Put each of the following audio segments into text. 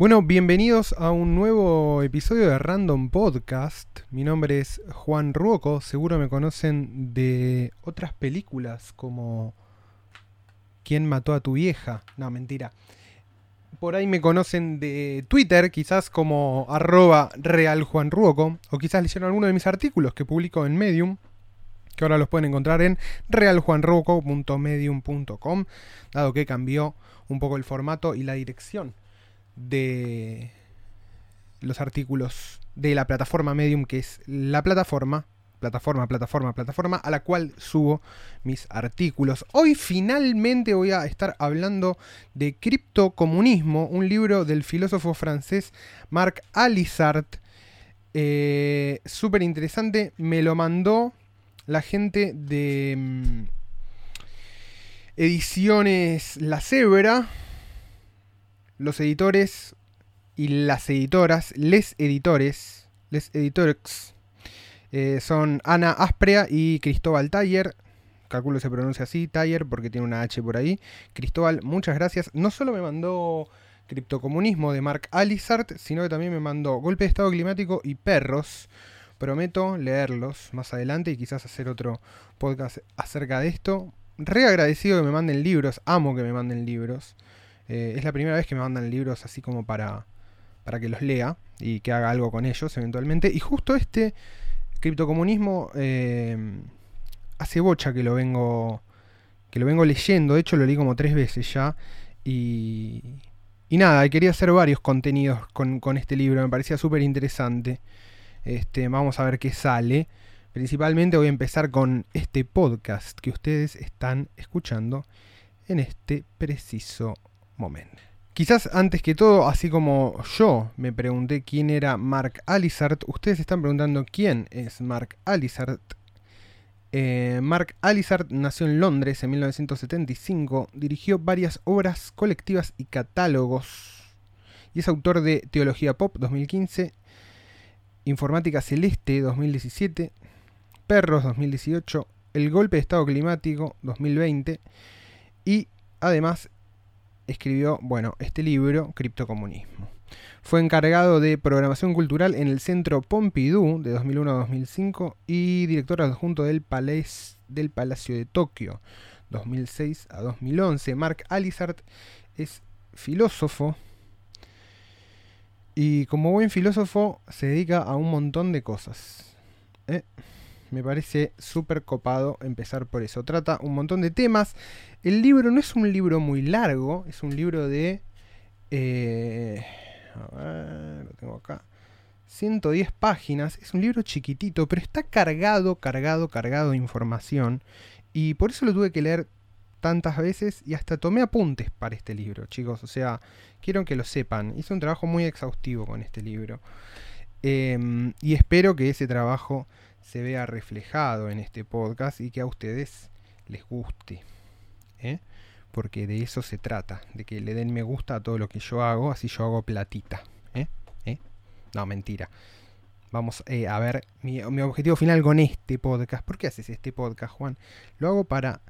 Bueno, bienvenidos a un nuevo episodio de Random Podcast. Mi nombre es Juan Ruoco, seguro me conocen de otras películas como ¿Quién mató a tu vieja? No, mentira. Por ahí me conocen de Twitter, quizás como arroba realjuanruoco, o quizás leyeron alguno de mis artículos que publico en Medium, que ahora los pueden encontrar en realjuanruoco.medium.com, dado que cambió un poco el formato y la dirección de los artículos de la plataforma Medium, que es la plataforma, plataforma, plataforma, plataforma, a la cual subo mis artículos. Hoy finalmente voy a estar hablando de Criptocomunismo, un libro del filósofo francés Marc Alisart. Eh, Súper interesante, me lo mandó la gente de mm, Ediciones La Cebra los editores y las editoras, les editores, les editores, eh, son Ana Asprea y Cristóbal Taller. Calculo se pronuncia así, Taller, porque tiene una H por ahí. Cristóbal, muchas gracias. No solo me mandó Criptocomunismo de Mark Alizart, sino que también me mandó Golpe de Estado Climático y Perros. Prometo leerlos más adelante y quizás hacer otro podcast acerca de esto. Re agradecido que me manden libros, amo que me manden libros. Eh, es la primera vez que me mandan libros así como para, para que los lea y que haga algo con ellos eventualmente. Y justo este, Criptocomunismo, eh, hace bocha que lo vengo que lo vengo leyendo. De hecho, lo leí como tres veces ya. Y, y nada, quería hacer varios contenidos con, este libro. Me parecía súper interesante. Este, vamos a ver qué sale. Principalmente voy a empezar con este podcast que ustedes están escuchando en este preciso Quizás antes que todo, así como yo me pregunté quién era Mark Alizart, ustedes están preguntando quién es Mark Alizart. Eh, Mark Alizart nació en Londres en 1975, dirigió varias obras colectivas y catálogos y es autor de Teología Pop 2015, Informática Celeste 2017, Perros 2018, El Golpe de Estado Climático 2020 y además escribió, bueno, este libro, Criptocomunismo. Fue encargado de programación cultural en el Centro Pompidou de 2001 a 2005 y director adjunto del, del Palacio de Tokio 2006 a 2011. Mark Alizart es filósofo y como buen filósofo se dedica a un montón de cosas. ¿eh? Me parece súper copado empezar por eso. Trata un montón de temas. El libro no es un libro muy largo, es un libro de... Eh, a ver, lo tengo acá. 110 páginas. Es un libro chiquitito, pero está cargado, cargado, cargado de información. Y por eso lo tuve que leer tantas veces y hasta tomé apuntes para este libro, chicos. O sea, quiero que lo sepan. Hice un trabajo muy exhaustivo con este libro. Em, y espero que ese trabajo se vea reflejado en este podcast y que a ustedes les guste. ¿eh? Porque de eso se trata, de que le den me gusta a todo lo que yo hago, así yo hago platita. ¿eh? ¿Eh? No, mentira. Vamos a ver mi, objetivo final con este podcast. ¿Por qué haces este podcast, Juan? Lo hago para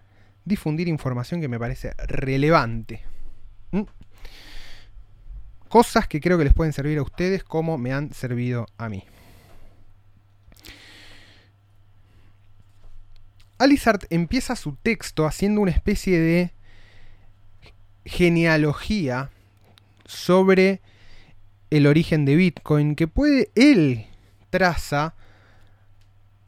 difundir información que me parece relevante. Cosas que creo que les pueden servir a ustedes como me han servido a mí. Alizart empieza su texto haciendo una especie de genealogía sobre el origen de Bitcoin que puede él traza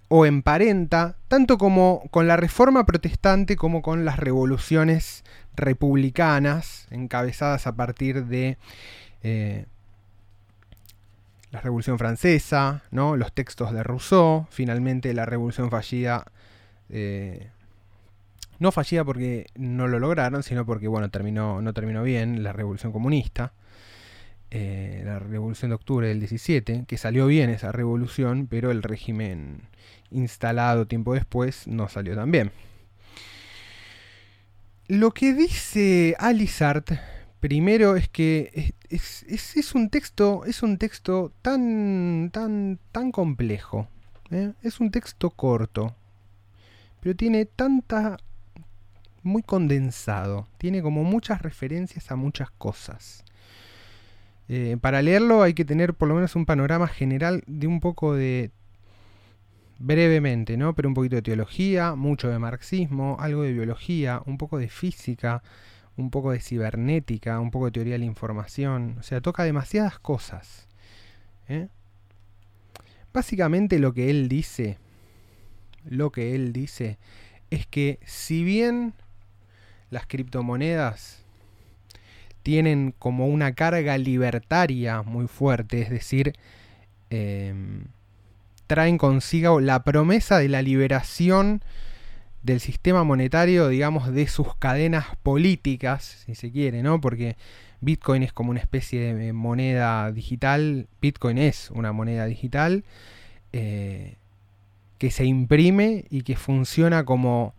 o emparenta tanto como con la reforma protestante como con las revoluciones republicanas encabezadas a partir de eh, la Revolución Francesa, ¿no? los textos de Rousseau, finalmente la Revolución fallida eh, no fallida porque no lo lograron, sino porque bueno, terminó, no terminó bien la revolución comunista. Eh, la revolución de octubre del 17, que salió bien esa revolución, pero el régimen instalado tiempo después no salió tan bien. Lo que dice Alizart primero es que es, un texto, es un texto tan, tan, tan complejo. ¿eh? Es un texto corto pero tiene tanta... muy condensado, tiene como muchas referencias a muchas cosas. Eh, para leerlo hay que tener por lo menos un panorama general de un poco de brevemente, ¿no? Pero un poquito de teología, mucho de marxismo, algo de biología, un poco de física, un poco de cibernética, un poco de teoría de la información. O sea, toca demasiadas cosas. ¿eh? Básicamente lo que él dice, lo que él dice es que si bien las criptomonedas tienen como una carga libertaria muy fuerte, es decir, em, traen consigo la promesa de la liberación del sistema monetario, digamos, de sus cadenas políticas, si se quiere, ¿no? Porque Bitcoin es como una especie de moneda digital, Bitcoin es una moneda digital eh, que se imprime y que funciona como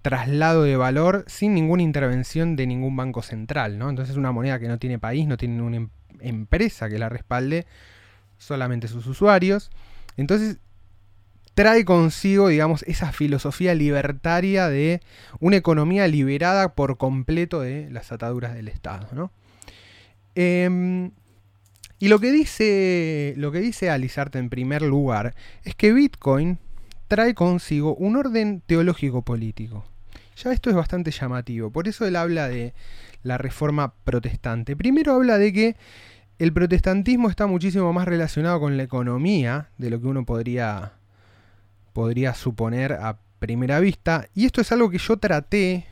traslado de valor sin ninguna intervención de ningún banco central, ¿no? Entonces es una moneda que no tiene país, no tiene una em-, empresa que la respalde, solamente sus usuarios. Entonces trae consigo, digamos, esa filosofía libertaria de una economía liberada por completo de las ataduras del Estado, ¿no? Em, y lo que dice, lo que dice Alizarte en primer lugar es que Bitcoin trae consigo un orden teológico político. Ya esto es bastante llamativo, por eso él habla de la reforma protestante. Primero habla de que el protestantismo está muchísimo más relacionado con la economía de lo que uno podría, podría suponer a primera vista. Y esto es algo que yo traté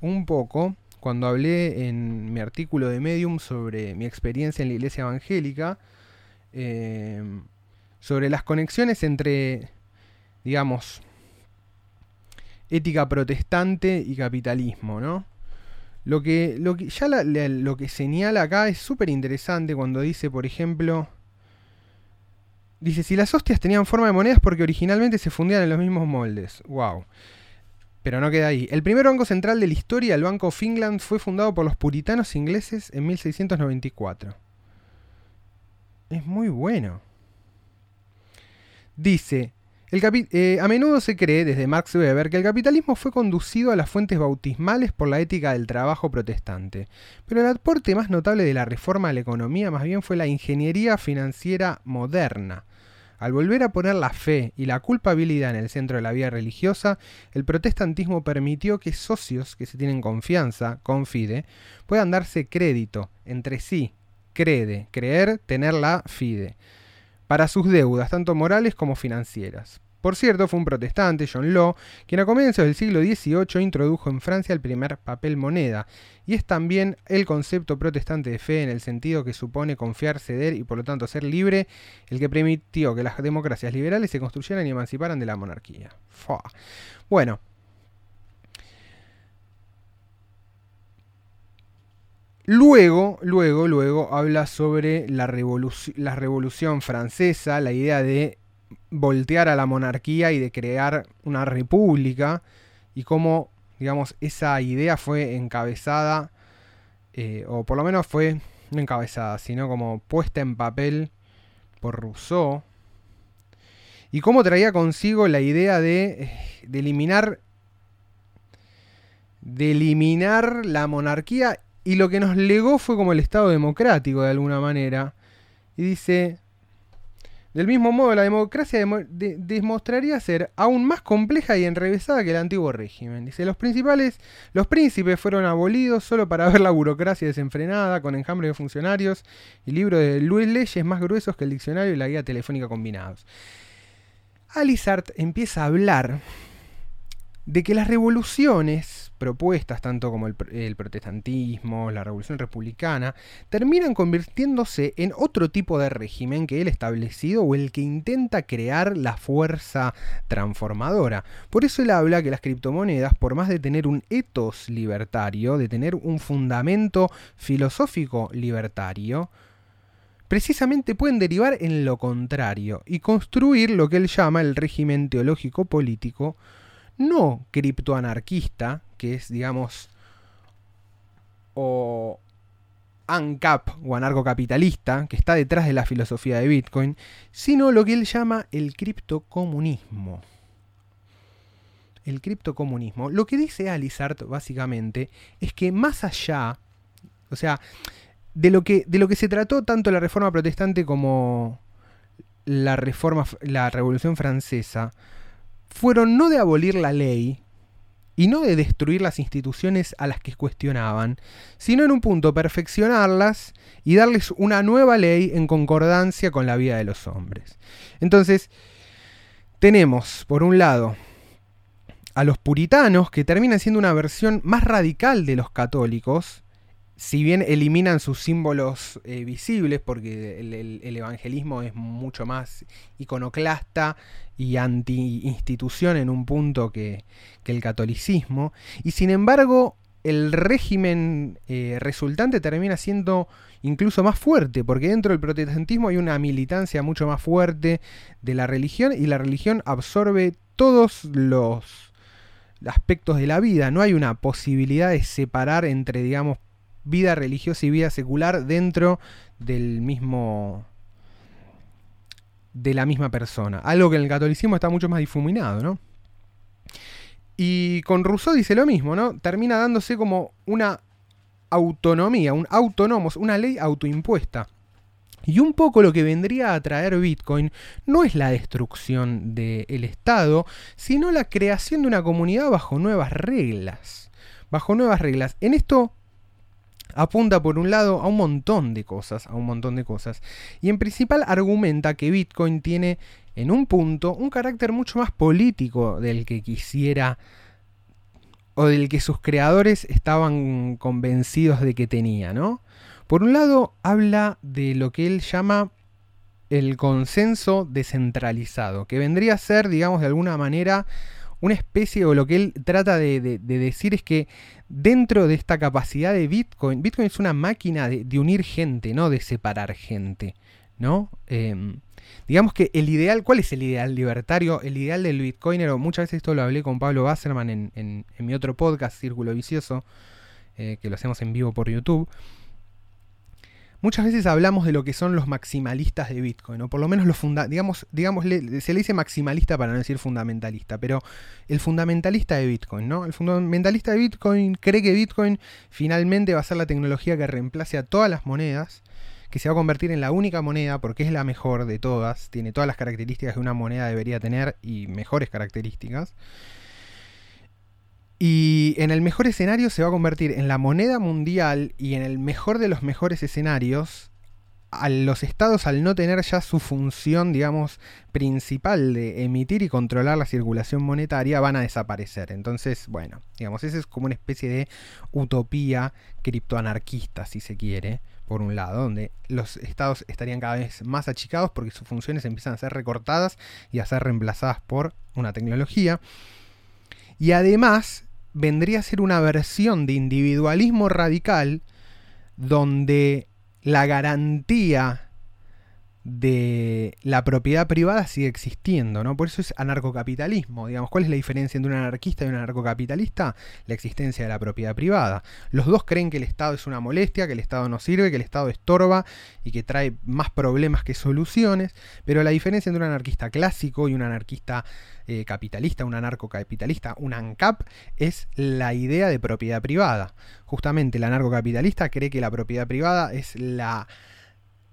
un poco cuando hablé en mi artículo de Medium sobre mi experiencia en la iglesia evangélica, eh, sobre las conexiones entre, digamos, ética protestante y capitalismo, ¿no? Lo que, lo que ya lo que señala acá es súper interesante cuando dice, por ejemplo, dice, si las hostias tenían forma de monedas porque originalmente se fundían en los mismos moldes. ¡Wow! Pero no queda ahí. El primer banco central de la historia, el Banco of England, fue fundado por los puritanos ingleses en 1694. Es muy bueno. Dice, eh, a menudo se cree, desde Max Weber, que el capitalismo fue conducido a las fuentes bautismales por la ética del trabajo protestante, pero el aporte más notable de la reforma a la economía más bien fue la ingeniería financiera moderna. Al volver a poner la fe y la culpabilidad en el centro de la vida religiosa, el protestantismo permitió que socios que se tienen confianza, confide, puedan darse crédito entre sí, crede, creer, tener la fide para sus deudas, tanto morales como financieras. Por cierto, fue un protestante, John Law, quien a comienzos del siglo XVIII introdujo en Francia el primer papel moneda, y es también el concepto protestante de fe en el sentido que supone confiar, ceder y por lo tanto ser libre, el que permitió que las democracias liberales se construyeran y emanciparan de la monarquía. Bueno, Luego, luego, luego habla sobre la, la, revolución francesa, la idea de voltear a la monarquía y de crear una república y cómo, digamos, esa idea fue encabezada, eh, o por lo menos fue no encabezada, sino como puesta en papel por Rousseau, y cómo traía consigo la idea de, eh, de eliminar de eliminar la monarquía y lo que nos legó fue como el Estado democrático de alguna manera. Y dice, del mismo modo, la democracia demostraría ser aún más compleja y enrevesada que el antiguo régimen. Dice, los principales, los príncipes fueron abolidos solo para ver la burocracia desenfrenada, con enjambre de funcionarios y libros de Luis leyes más gruesos que el diccionario y la guía telefónica combinados. Alizart empieza a hablar de que las revoluciones propuestas, tanto como el, protestantismo, la revolución republicana, terminan convirtiéndose en otro tipo de régimen que él establecido o el que intenta crear la fuerza transformadora. Por eso él habla que las criptomonedas, por más de tener un ethos libertario, de tener un fundamento filosófico libertario, precisamente pueden derivar en lo contrario y construir lo que él llama el régimen teológico político no criptoanarquista, que es, digamos, o ANCAP o anarcocapitalista, que está detrás de la filosofía de Bitcoin, sino lo que él llama el criptocomunismo. El criptocomunismo. Lo que dice Alizart básicamente es que más allá, o sea, de lo que, de lo que se trató tanto la reforma protestante como la reforma, la revolución francesa, fueron no de abolir la ley y no de destruir las instituciones a las que cuestionaban, sino en un punto perfeccionarlas y darles una nueva ley en concordancia con la vida de los hombres. Entonces, tenemos, por un lado, a los puritanos, que terminan siendo una versión más radical de los católicos, si bien eliminan sus símbolos eh, visibles, porque el, evangelismo es mucho más iconoclasta y anti-institución en un punto que, el catolicismo, y sin embargo el régimen eh, resultante termina siendo incluso más fuerte, porque dentro del protestantismo hay una militancia mucho más fuerte de la religión y la religión absorbe todos los aspectos de la vida, no hay una posibilidad de separar entre, digamos, vida religiosa y vida secular dentro del mismo de la misma persona. Algo que en el catolicismo está mucho más difuminado, ¿no? Y con Rousseau dice lo mismo, ¿no? Termina dándose como una autonomía, un autónomos, una ley autoimpuesta. Y un poco lo que vendría a traer Bitcoin no es la destrucción del Estado, sino la creación de una comunidad bajo nuevas reglas. Bajo nuevas reglas. En esto apunta por un lado a un montón de cosas, a un montón de cosas. Y en principal argumenta que Bitcoin tiene en un punto un carácter mucho más político del que quisiera o del que sus creadores estaban convencidos de que tenía, ¿no? Por un lado, habla de lo que él llama el consenso descentralizado, que vendría a ser, digamos, de alguna manera una especie, o lo que él trata de, decir es que dentro de esta capacidad de Bitcoin, Bitcoin es una máquina de, unir gente, no de separar gente, ¿no? Em, digamos que el ideal, ¿cuál es el ideal libertario? El ideal del Bitcoinero, muchas veces esto lo hablé con Pablo Basserman en, mi otro podcast, Círculo Vicioso, eh, que lo hacemos en vivo por YouTube. Muchas veces hablamos de lo que son los maximalistas de Bitcoin, o por lo menos los funda digamos, digamos se le dice maximalista para no decir fundamentalista, pero el fundamentalista de Bitcoin, ¿no? El fundamentalista de Bitcoin cree que Bitcoin finalmente va a ser la tecnología que reemplace a todas las monedas, que se va a convertir en la única moneda porque es la mejor de todas, tiene todas las características que una moneda debería tener y mejores características. Y en el mejor escenario se va a convertir en la moneda mundial y en el mejor de los mejores escenarios, a los estados al no tener ya su función, digamos, principal de emitir y controlar la circulación monetaria, van a desaparecer. Entonces, bueno, digamos, esa es como una especie de utopía criptoanarquista, si se quiere, por un lado, donde los estados estarían cada vez más achicados porque sus funciones empiezan a ser recortadas y a ser reemplazadas por una tecnología. Y además vendría a ser una versión de individualismo radical donde la garantía de la propiedad privada sigue existiendo, ¿no? Por eso es anarcocapitalismo, digamos, ¿cuál es la diferencia entre un anarquista y un anarcocapitalista? La existencia de la propiedad privada. Los dos creen que el Estado es una molestia, que el Estado no sirve, que el Estado estorba y que trae más problemas que soluciones, pero la diferencia entre un anarquista clásico y un anarquista eh, capitalista, un anarcocapitalista, un ANCAP, es la idea de propiedad privada. Justamente el anarcocapitalista cree que la propiedad privada es la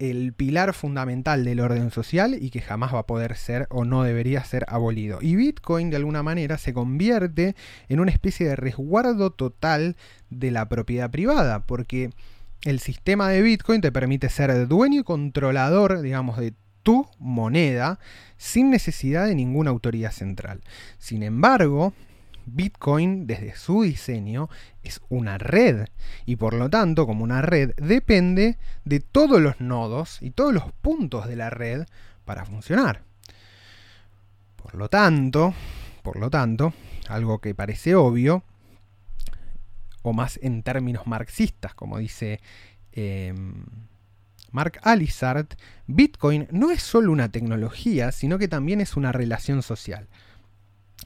el pilar fundamental del orden social y que jamás va a poder ser o no debería ser abolido. Y Bitcoin de alguna manera se convierte en una especie de resguardo total de la propiedad privada, porque el sistema de Bitcoin te permite ser dueño y controlador, digamos, de tu moneda sin necesidad de ninguna autoridad central. Sin embargo, Bitcoin, desde su diseño, es una red y por lo tanto, como una red, depende de todos los nodos y todos los puntos de la red para funcionar. Por lo tanto, por lo tanto, algo que parece obvio, o más en términos marxistas, como dice em, Mark Alizard, Bitcoin no es solo una tecnología, sino que también es una relación social.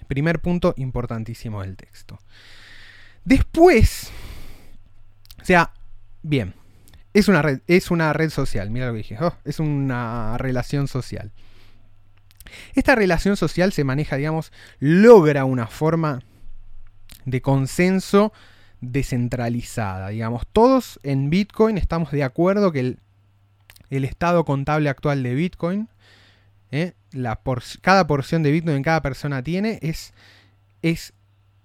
Primer punto importantísimo del texto. Después, o sea, bien, es una red, es una red social, mira lo que dije, oh, es una relación social. Esta relación social se maneja, digamos, logra una forma de consenso descentralizada, digamos. Todos en Bitcoin estamos de acuerdo que el, el estado contable actual de Bitcoin, ¿eh? la cada porción de Bitcoin que cada persona tiene es, es,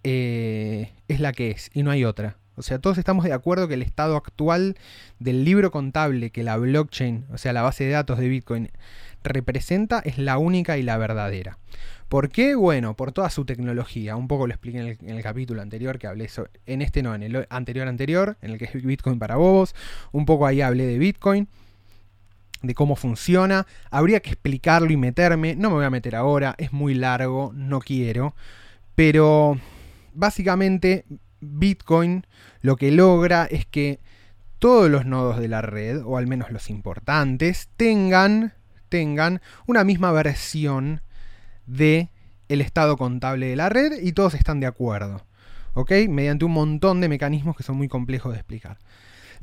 eh, es la que es y no hay otra. O sea, todos estamos de acuerdo que el estado actual del libro contable que la blockchain, o sea, la base de datos de Bitcoin, representa es la única y la verdadera. ¿Por qué? Bueno, por toda su tecnología. Un poco lo expliqué en el, capítulo anterior que hablé eso. En este no, en el anterior anterior, en el que es Bitcoin para bobos. Un poco ahí hablé de Bitcoin de cómo funciona. Habría que explicarlo y meterme. No me voy a meter ahora, es muy largo, no quiero. Pero básicamente Bitcoin lo que logra es que todos los nodos de la red, o al menos los importantes, tengan, tengan una misma versión de el estado contable de la red y todos están de acuerdo. ¿Ok? Mediante un montón de mecanismos que son muy complejos de explicar.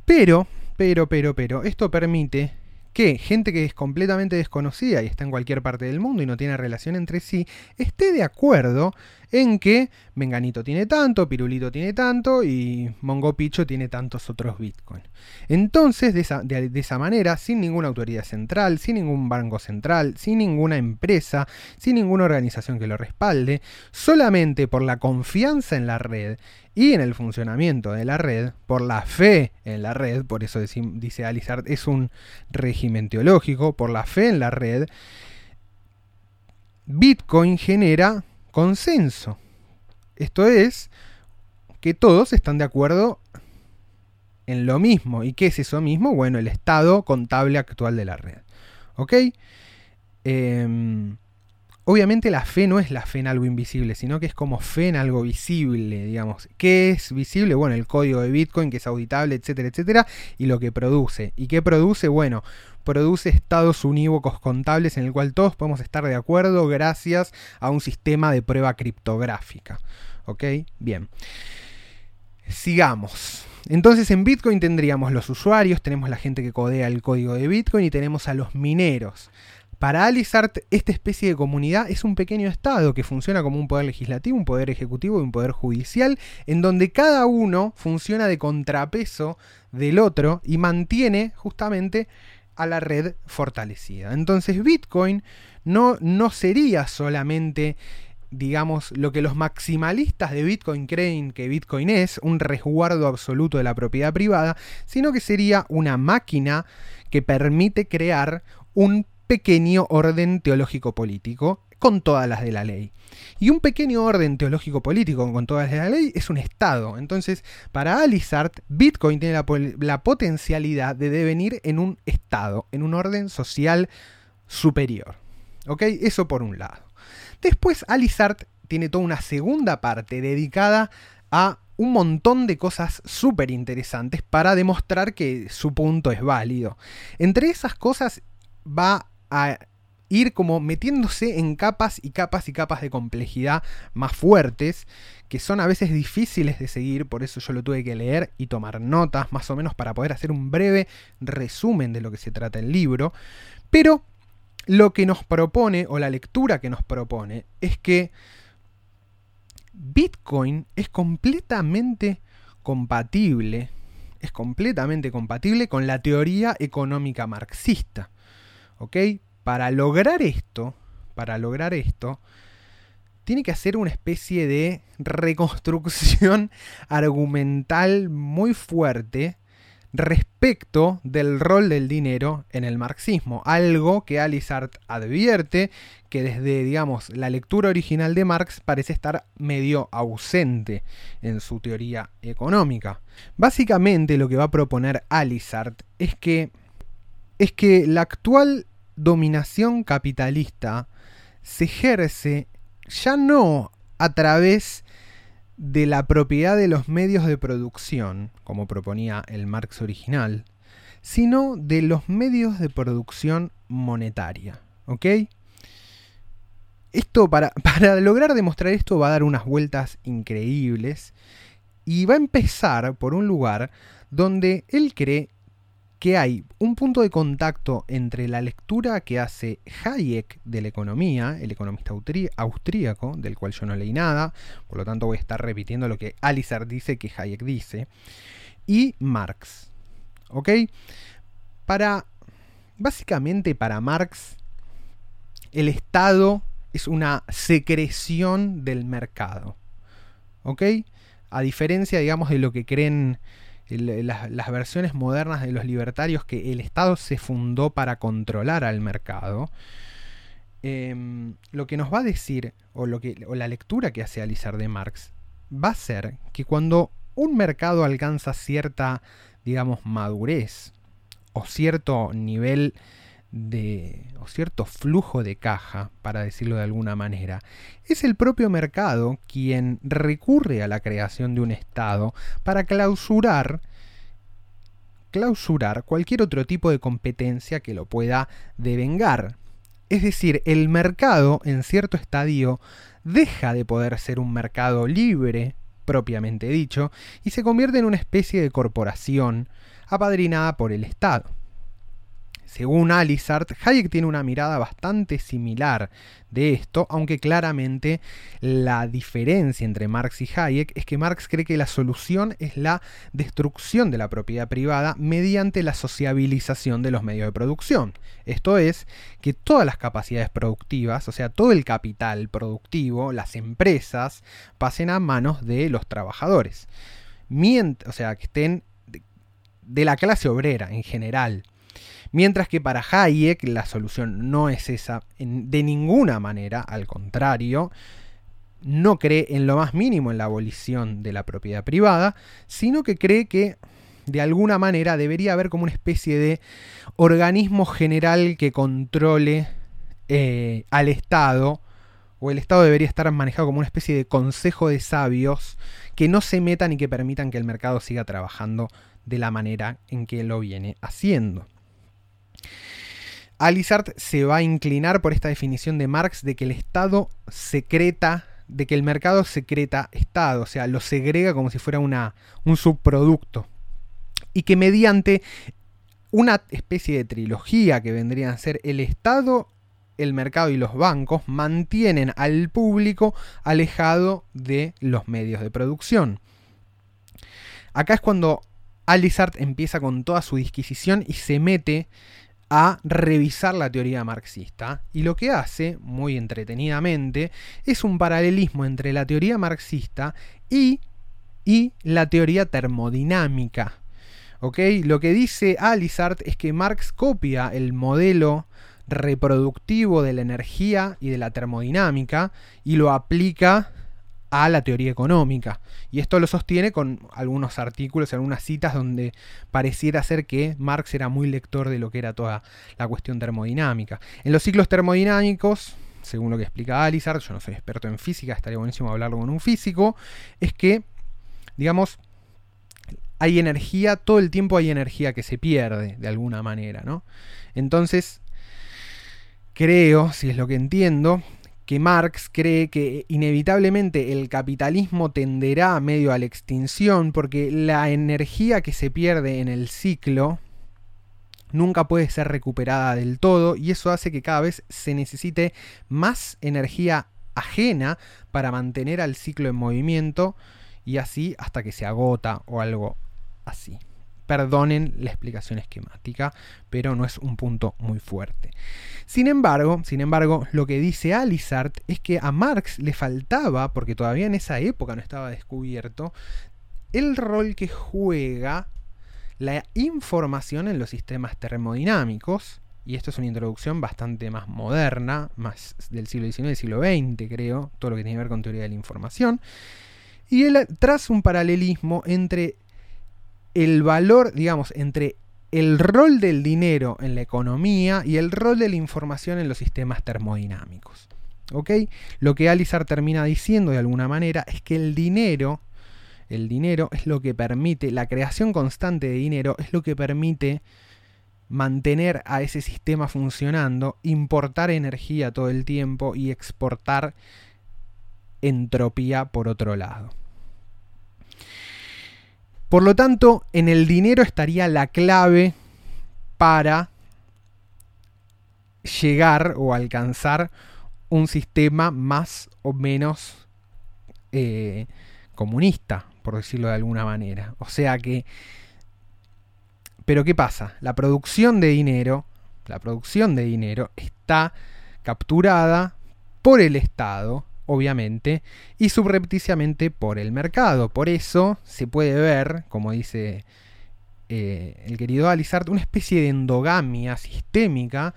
Pero, pero, pero, pero, esto permite que gente que es completamente desconocida y está en cualquier parte del mundo y no tiene relación entre sí, esté de acuerdo en que Menganito tiene tanto, Pirulito tiene tanto y Mongo Picho tiene tantos otros Bitcoin. Entonces, de esa, de esa, manera, sin ninguna autoridad central, sin ningún banco central, sin ninguna empresa, sin ninguna organización que lo respalde, solamente por la confianza en la red y en el funcionamiento de la red, por la fe en la red, por eso dice Alizard, es un régimen teológico, por la fe en la red, Bitcoin genera consenso. Esto es que todos están de acuerdo en lo mismo. ¿Y qué es eso mismo? Bueno, el estado contable actual de la red. ¿Ok? Eh, Obviamente la fe no es la fe en algo invisible, sino que es como fe en algo visible, digamos. ¿Qué es visible? Bueno, el código de Bitcoin que es auditable, etcétera, etcétera, y lo que produce. ¿Y qué produce? Bueno, produce estados unívocos contables en el cual todos podemos estar de acuerdo gracias a un sistema de prueba criptográfica. ¿Ok? Bien. Sigamos. Entonces en Bitcoin tendríamos los usuarios, tenemos la gente que codea el código de Bitcoin y tenemos a los mineros. Para Alizart, esta especie de comunidad es un pequeño Estado que funciona como un poder legislativo, un poder ejecutivo y un poder judicial, en donde cada uno funciona de contrapeso del otro y mantiene justamente a la red fortalecida. Entonces Bitcoin no, no sería solamente digamos, lo que los maximalistas de Bitcoin creen que Bitcoin es, un resguardo absoluto de la propiedad privada, sino que sería una máquina que permite crear un pequeño orden teológico político con todas las de la ley. Y un pequeño orden teológico político con todas las de la ley es un Estado. Entonces, para Alizart, Bitcoin tiene la, potencialidad de devenir en un Estado, en un orden social superior. ¿Ok? Eso por un lado. Después, Alizart tiene toda una segunda parte dedicada a un montón de cosas súper interesantes para demostrar que su punto es válido. Entre esas cosas va a ir como metiéndose en capas y capas y capas de complejidad más fuertes, que son a veces difíciles de seguir, por eso yo lo tuve que leer y tomar notas más o menos para poder hacer un breve resumen de lo que se trata el libro, pero lo que nos propone, o la lectura que nos propone, es que Bitcoin es completamente compatible, es completamente compatible con la teoría económica marxista. ¿Ok? Para lograr esto, para lograr esto, tiene que hacer una especie de reconstrucción argumental muy fuerte respecto del rol del dinero en el marxismo, algo que Alizart advierte que desde, digamos, la lectura original de Marx parece estar medio ausente en su teoría económica. Básicamente lo que va a proponer Alizart es que es que la actual dominación capitalista se ejerce ya no a través de la propiedad de los medios de producción, como proponía el Marx original, sino de los medios de producción monetaria. ¿Ok? Esto, para, para lograr demostrar esto, va a dar unas vueltas increíbles y va a empezar por un lugar donde él cree que hay un punto de contacto entre la lectura que hace Hayek de la economía, el economista austríaco, del cual yo no leí nada, por lo tanto voy a estar repitiendo lo que Alizar dice que Hayek dice, y Marx. ¿Ok? Para, básicamente para Marx, el Estado es una secreción del mercado. ¿Ok? A diferencia, digamos, de lo que creen las, versiones modernas de los libertarios que el Estado se fundó para controlar al mercado, em, lo que nos va a decir, o, lo que, o la lectura que hace Alizar de Marx, va a ser que cuando un mercado alcanza cierta, digamos, madurez o cierto nivel de, o cierto flujo de caja, para decirlo de alguna manera, es el propio mercado quien recurre a la creación de un Estado para clausurar clausurar cualquier otro tipo de competencia que lo pueda devengar. Es decir, el mercado en cierto estadio deja de poder ser un mercado libre, propiamente dicho, y se convierte en una especie de corporación apadrinada por el Estado. Según Alizart, Hayek tiene una mirada bastante similar de esto, aunque claramente la diferencia entre Marx y Hayek es que Marx cree que la solución es la destrucción de la propiedad privada mediante la sociabilización de los medios de producción. Esto es, que todas las capacidades productivas, o sea, todo el capital productivo, las empresas, pasen a manos de los trabajadores. o sea, que estén de la clase obrera en general. Mientras que para Hayek la solución no es esa de ninguna manera, al contrario, no cree en lo más mínimo en la abolición de la propiedad privada, sino que cree que de alguna manera debería haber como una especie de organismo general que controle eh, al Estado, o el Estado debería estar manejado como una especie de consejo de sabios que no se metan y que permitan que el mercado siga trabajando de la manera en que lo viene haciendo. Alizart se va a inclinar por esta definición de Marx de que el Estado secreta, de que el mercado secreta Estado, o sea, lo segrega como si fuera una, un subproducto. Y que mediante una especie de trilogía que vendrían a ser el Estado, el mercado y los bancos, mantienen al público alejado de los medios de producción. Acá es cuando Alizart empieza con toda su disquisición y se mete a revisar la teoría marxista y lo que hace, muy entretenidamente, es un paralelismo entre la teoría marxista y, y la teoría termodinámica. Lo que dice Alizart es que Marx copia el modelo reproductivo de la energía y de la termodinámica y lo aplica a la teoría económica. Y esto lo sostiene con algunos artículos, algunas citas donde pareciera ser que Marx era muy lector de lo que era toda la cuestión termodinámica. En los ciclos termodinámicos, según lo que explica Alizard, yo no soy experto en física, estaría buenísimo hablarlo con un físico, es que, digamos, hay energía, todo el tiempo hay energía que se pierde de alguna manera, ¿no? Entonces, creo, si es lo que entiendo, que Marx cree que inevitablemente el capitalismo tenderá medio a la extinción porque la energía que se pierde en el ciclo nunca puede ser recuperada del todo y eso hace que cada vez se necesite más energía ajena para mantener al ciclo en movimiento y así hasta que se agota o algo así. Perdonen la explicación esquemática, pero no es un punto muy fuerte. Sin embargo, sin embargo, lo que dice Alizart es que a Marx le faltaba, porque todavía en esa época no estaba descubierto, el rol que juega la información en los sistemas termodinámicos, y esto es una introducción bastante más moderna, más del siglo XIX del siglo XX, creo, todo lo que tiene que ver con teoría de la información, y él traza un paralelismo entre el valor, digamos, entre el rol del dinero en la economía y el rol de la información en los sistemas termodinámicos. ¿Ok? Lo que Alizar termina diciendo de alguna manera es que el dinero, el dinero es lo que permite, la creación constante de dinero es lo que permite mantener a ese sistema funcionando, importar energía todo el tiempo y exportar entropía por otro lado. Por lo tanto, en el dinero estaría la clave para llegar o alcanzar un sistema más o menos eh, comunista, por decirlo de alguna manera. O sea que... Pero ¿qué pasa? La producción de dinero, la producción de dinero está capturada por el Estado, obviamente, y subrepticiamente por el mercado. Por eso se puede ver, como dice eh, el querido Alizard, una especie de endogamia sistémica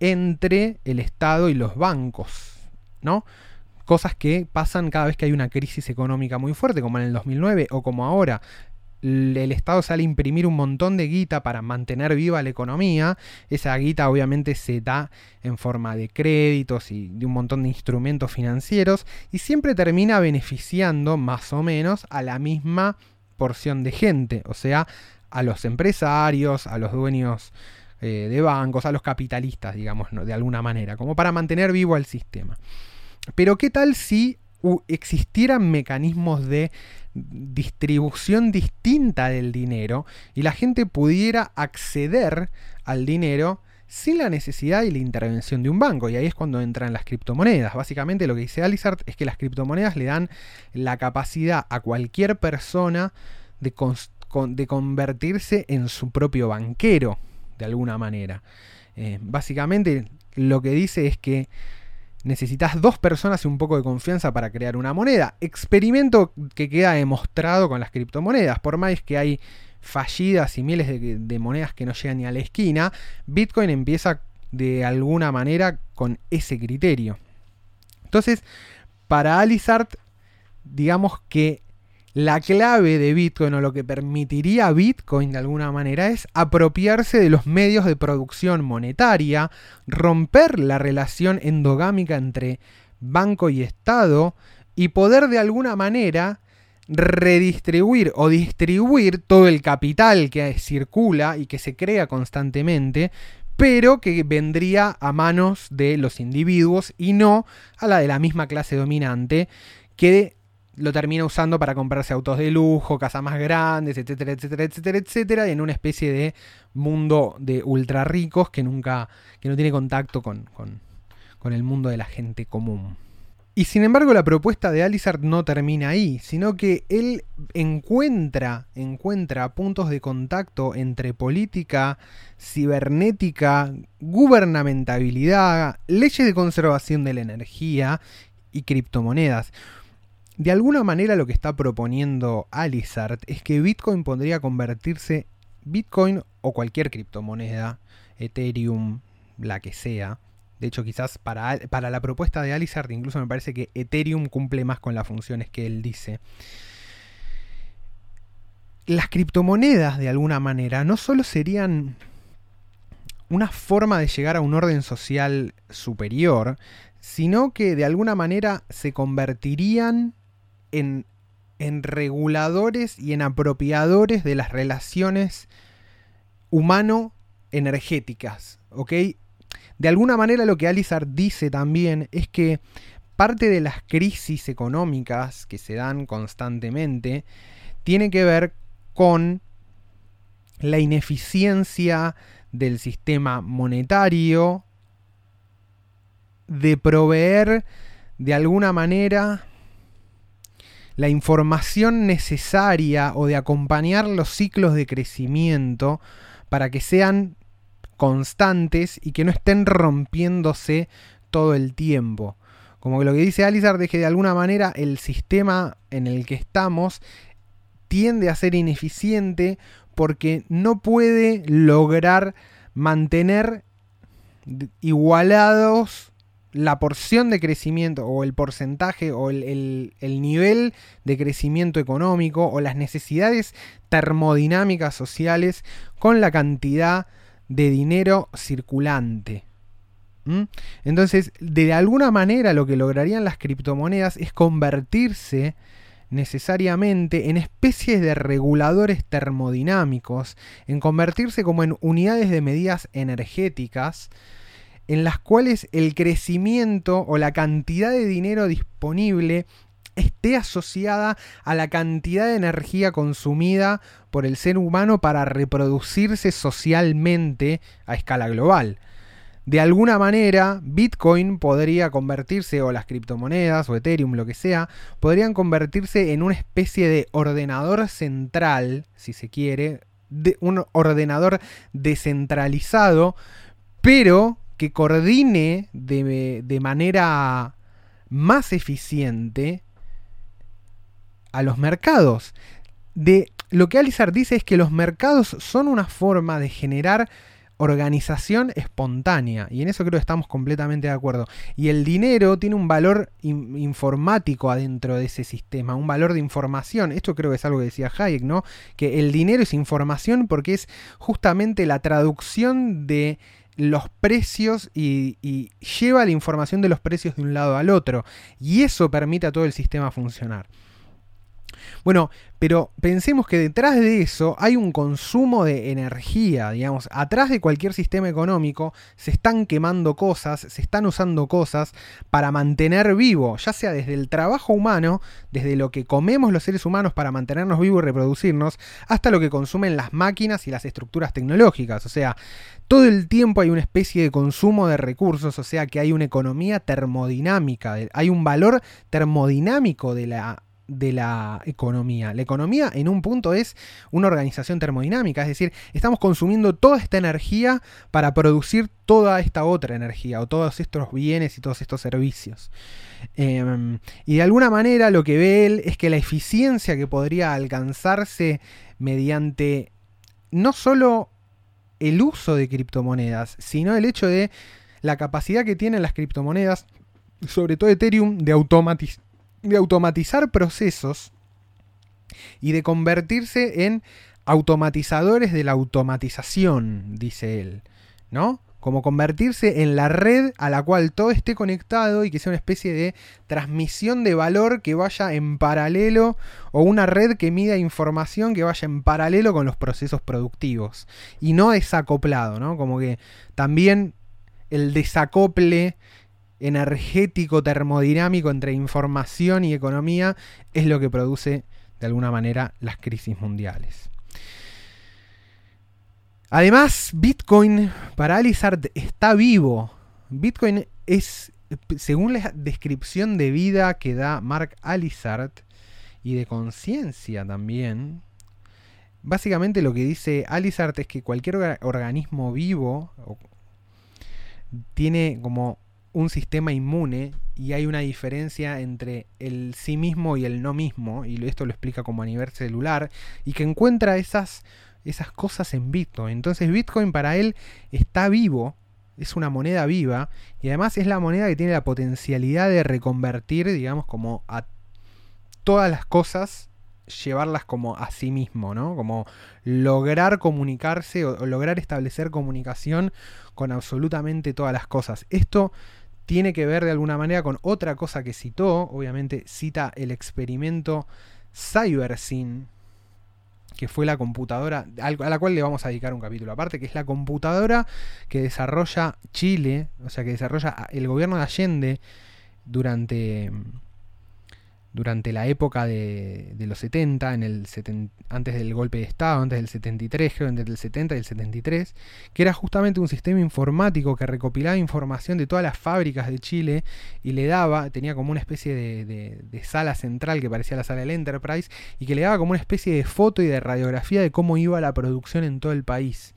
entre el Estado y los bancos, ¿no? Cosas que pasan cada vez que hay una crisis económica muy fuerte, como en el 2009 o como ahora. El Estado sale a imprimir un montón de guita para mantener viva la economía. Esa guita obviamente se da en forma de créditos y de un montón de instrumentos financieros y siempre termina beneficiando más o menos a la misma porción de gente, o sea, a los empresarios, a los dueños eh, de bancos, a los capitalistas, digamos, de alguna manera, como para mantener vivo el sistema. Pero ¿qué tal si existieran mecanismos de distribución distinta del dinero y la gente pudiera acceder al dinero sin la necesidad y la intervención de un banco. Y ahí es cuando entran las criptomonedas. Básicamente lo que dice Alizard es que las criptomonedas le dan la capacidad a cualquier persona de, de convertirse en su propio banquero de alguna manera. Eh, básicamente lo que dice es que necesitas dos personas y un poco de confianza para crear una moneda. Experimento que queda demostrado con las criptomonedas. Por más que hay fallidas y miles de, monedas que no llegan ni a la esquina, Bitcoin empieza de alguna manera con ese criterio. Entonces, para Alizard, digamos que la clave de Bitcoin o lo que permitiría Bitcoin de alguna manera es apropiarse de los medios de producción monetaria, romper la relación endogámica entre banco y Estado y poder de alguna manera redistribuir o distribuir todo el capital que circula y que se crea constantemente, pero que vendría a manos de los individuos y no a la de la misma clase dominante que lo termina usando para comprarse autos de lujo, casas más grandes, etcétera, etcétera, etcétera, etcétera, en una especie de mundo de ultra ricos que nunca, que no tiene contacto con, con, el mundo de la gente común. Y sin embargo la propuesta de Alizard no termina ahí, sino que él encuentra, encuentra puntos de contacto entre política, cibernética, gubernamentabilidad, leyes de conservación de la energía y criptomonedas. De alguna manera lo que está proponiendo Alizard es que Bitcoin podría convertirse, Bitcoin o cualquier criptomoneda, Ethereum, la que sea. De hecho, quizás para, para la propuesta de Alizard incluso me parece que Ethereum cumple más con las funciones que él dice. Las criptomonedas, de alguna manera, no solo serían una forma de llegar a un orden social superior, sino que de alguna manera se convertirían en, reguladores y en apropiadores de las relaciones humano-energéticas. De alguna manera lo que Alizar dice también es que parte de las crisis económicas que se dan constantemente tiene que ver con la ineficiencia del sistema monetario, de proveer de alguna manera la información necesaria o de acompañar los ciclos de crecimiento para que sean constantes y que no estén rompiéndose todo el tiempo. Como que lo que dice Alizard es que de alguna manera el sistema en el que estamos tiende a ser ineficiente porque no puede lograr mantener igualados la porción de crecimiento o el porcentaje o el, nivel de crecimiento económico o las necesidades termodinámicas sociales con la cantidad de dinero circulante. Entonces, de alguna manera lo que lograrían las criptomonedas es convertirse necesariamente en especies de reguladores termodinámicos, en convertirse como en unidades de medidas energéticas, en las cuales el crecimiento o la cantidad de dinero disponible esté asociada a la cantidad de energía consumida por el ser humano para reproducirse socialmente a escala global. De alguna manera, Bitcoin podría convertirse, o las criptomonedas, o Ethereum, lo que sea, podrían convertirse en una especie de ordenador central, si se quiere, de un ordenador descentralizado, pero coordine de, de manera más eficiente a los mercados. De, lo que Alizar dice es que los mercados son una forma de generar organización espontánea. Y en eso creo que estamos completamente de acuerdo. Y el dinero tiene un valor informático adentro de ese sistema, un valor de información. Esto creo que es algo que decía Hayek, ¿no? Que el dinero es información porque es justamente la traducción de los precios y, lleva la información de los precios de un lado al otro. Y eso permite a todo el sistema funcionar. Bueno, pero pensemos que detrás de eso hay un consumo de energía, digamos, atrás de cualquier sistema económico se están quemando cosas, se están usando cosas para mantener vivo, ya sea desde el trabajo humano, desde lo que comemos los seres humanos para mantenernos vivos y reproducirnos, hasta lo que consumen las máquinas y las estructuras tecnológicas, o sea, todo el tiempo hay una especie de consumo de recursos, o sea que hay una economía termodinámica, hay un valor termodinámico de la de la economía. La economía en un punto es una organización termodinámica, es decir, estamos consumiendo toda esta energía para producir toda esta otra energía o todos estos bienes y todos estos servicios. Em, y de alguna manera lo que ve él es que la eficiencia que podría alcanzarse mediante no solo el uso de criptomonedas, sino el hecho de la capacidad que tienen las criptomonedas, sobre todo Ethereum, de automatizar de automatizar procesos y de convertirse en automatizadores de la automatización, dice él, ¿no? Como convertirse en la red a la cual todo esté conectado y que sea una especie de transmisión de valor que vaya en paralelo o una red que mida información que vaya en paralelo con los procesos productivos y no desacoplado, ¿no? Como que también el desacople energético termodinámico entre información y economía es lo que produce de alguna manera las crisis mundiales. Además, Bitcoin para Alizard está vivo. Bitcoin es, según la descripción de vida que da Mark Alizard y de conciencia también, básicamente lo que dice Alizard es que cualquier organismo vivo tiene como un sistema inmune y hay una diferencia entre el sí mismo y el no mismo, y esto lo explica como a nivel celular, y que encuentra esas, esas cosas en Bitcoin. Entonces Bitcoin para él está vivo, es una moneda viva, y además es la moneda que tiene la potencialidad de reconvertir, digamos, como a todas las cosas llevarlas como a sí mismo, ¿no? Como lograr comunicarse o, lograr establecer comunicación con absolutamente todas las cosas. Esto tiene que ver de alguna manera con otra cosa que citó, obviamente cita el experimento CyberSyn, que fue la computadora a la cual le vamos a dedicar un capítulo aparte, que es la computadora que desarrolla Chile, o sea, que desarrolla el gobierno de Allende durante durante la época de, los 70, en el antes del golpe de Estado, antes del 73, creo, entre el 70 y el 73, que era justamente un sistema informático que recopilaba información de todas las fábricas de Chile y le daba, tenía como una especie de, sala central que parecía la sala del Enterprise, y que le daba como una especie de foto y de radiografía de cómo iba la producción en todo el país.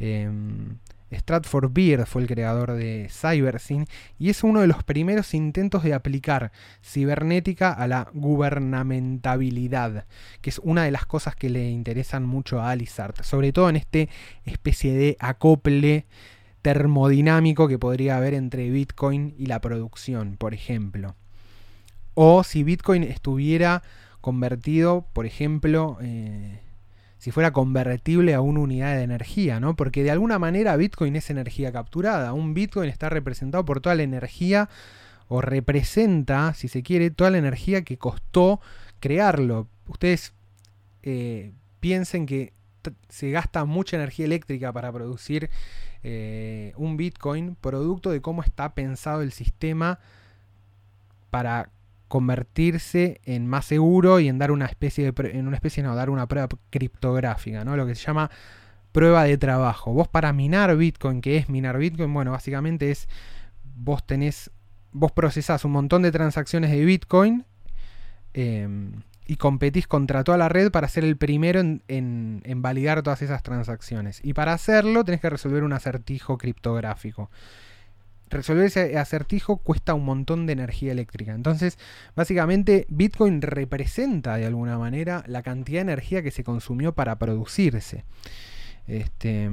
Em, Stratford Beard fue el creador de CyberSyn y es uno de los primeros intentos de aplicar cibernética a la gubernamentabilidad, que es una de las cosas que le interesan mucho a Alizard, sobre todo en este especie de acople termodinámico que podría haber entre Bitcoin y la producción, por ejemplo. O si Bitcoin estuviera convertido, por ejemplo, eh, si fuera convertible a una unidad de energía, ¿no? Porque de alguna manera Bitcoin es energía capturada. Un Bitcoin está representado por toda la energía o representa, si se quiere, toda la energía que costó crearlo. Ustedes eh, piensen que se gasta mucha energía eléctrica para producir eh, un Bitcoin, producto de cómo está pensado el sistema para convertirse en más seguro y en dar una especie de en una especie no dar una prueba criptográfica, ¿no? Lo que se llama prueba de trabajo. Vos para minar Bitcoin, que es minar Bitcoin, bueno, básicamente es vos tenés vos procesás un montón de transacciones de Bitcoin em, y competís contra toda la red para ser el primero en, en, validar todas esas transacciones. Y para hacerlo tenés que resolver un acertijo criptográfico resolver ese acertijo cuesta un montón de energía eléctrica. Entonces, básicamente, Bitcoin representa de alguna manera la cantidad de energía que se consumió para producirse. Este,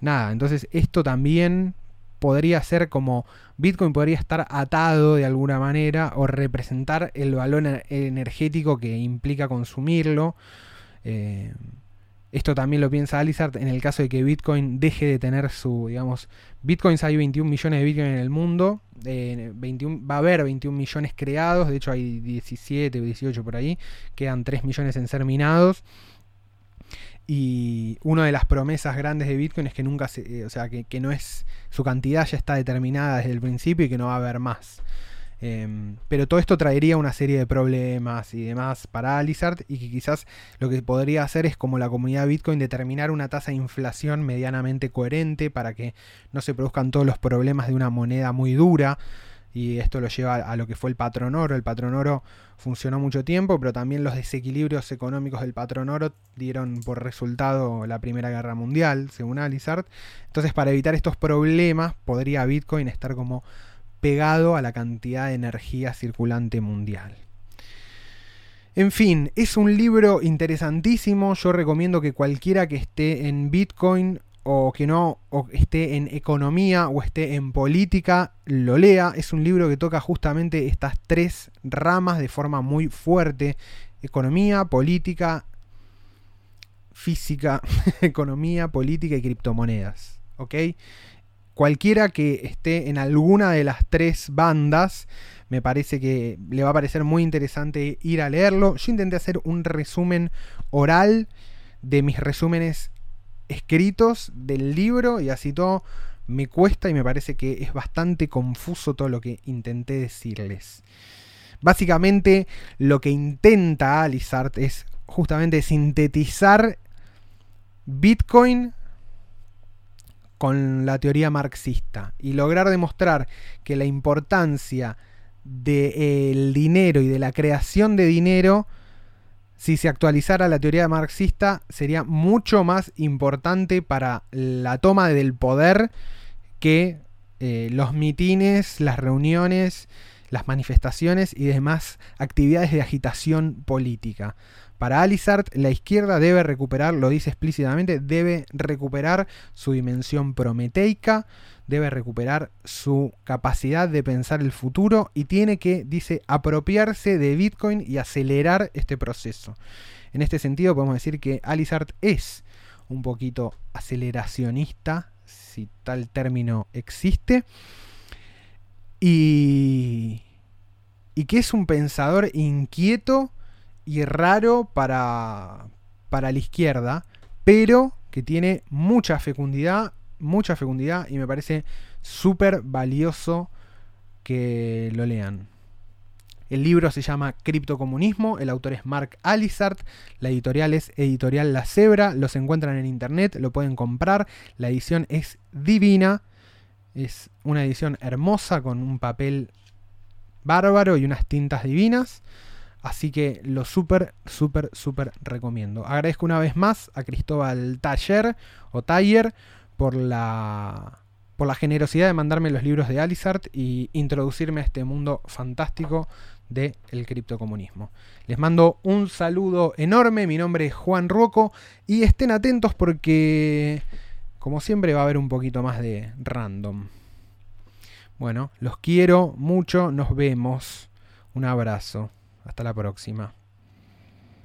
nada, entonces esto también podría ser como Bitcoin podría estar atado de alguna manera o representar el valor energético que implica consumirlo. Eh, esto también lo piensa Alizard en el caso de que Bitcoin deje de tener su, digamos, Bitcoins hay 21 millones de Bitcoin en el mundo, 21, va a haber 21 millones creados, de hecho hay 17 o 18 por ahí, quedan 3 millones en ser minados. Y una de las promesas grandes de Bitcoin es que nunca se, eh, o sea, que, que no es, su cantidad ya está determinada desde el principio y que no va a haber más. Em, pero todo esto traería una serie de problemas y demás para Alizard y que quizás lo que podría hacer es como la comunidad Bitcoin determinar una tasa de inflación medianamente coherente para que no se produzcan todos los problemas de una moneda muy dura y esto lo lleva a lo que fue el patrón oro. El patrón oro funcionó mucho tiempo, pero también los desequilibrios económicos del patrón oro dieron por resultado la Primera Guerra Mundial, según Alizard. Entonces, para evitar estos problemas, podría Bitcoin estar como pegado a la cantidad de energía circulante mundial. En fin, es un libro interesantísimo. Yo recomiendo que cualquiera que esté en Bitcoin o que no o esté en economía o esté en política lo lea. Es un libro que toca justamente estas tres ramas de forma muy fuerte. Economía, política, física, economía, política y criptomonedas. ¿Ok? Cualquiera que esté en alguna de las tres bandas, me parece que le va a parecer muy interesante ir a leerlo. Yo intenté hacer un resumen oral de mis resúmenes escritos del libro y así todo me cuesta y me parece que es bastante confuso todo lo que intenté decirles. Básicamente lo que intenta Alizart es justamente sintetizar Bitcoin con la teoría marxista y lograr demostrar que la importancia del dinero y de la creación de dinero, si se actualizara la teoría marxista, sería mucho más importante para la toma del poder que eh, los mitines, las reuniones, las manifestaciones y demás actividades de agitación política. Para Alizard, la izquierda debe recuperar, lo dice explícitamente, debe recuperar su dimensión prometeica, debe recuperar su capacidad de pensar el futuro y tiene que, dice, apropiarse de Bitcoin y acelerar este proceso. En este sentido, podemos decir que Alizard es un poquito aceleracionista, si tal término existe, y, y que es un pensador inquieto y raro para, para la izquierda, pero que tiene mucha fecundidad, mucha fecundidad y me parece súper valioso que lo lean. El libro se llama Criptocomunismo, el autor es Mark Alizard, la editorial es Editorial La Cebra, los encuentran en internet, lo pueden comprar, la edición es divina, es una edición hermosa con un papel bárbaro y unas tintas divinas. Así que lo súper, súper, súper recomiendo. Agradezco una vez más a Cristóbal Taller o Taller por la, por la generosidad de mandarme los libros de Alizart y introducirme a este mundo fantástico del criptocomunismo. Les mando un saludo enorme, mi nombre es Juan Roco y estén atentos porque, como siempre, va a haber un poquito más de random. Bueno, los quiero mucho, nos vemos. Un abrazo. Hasta la próxima.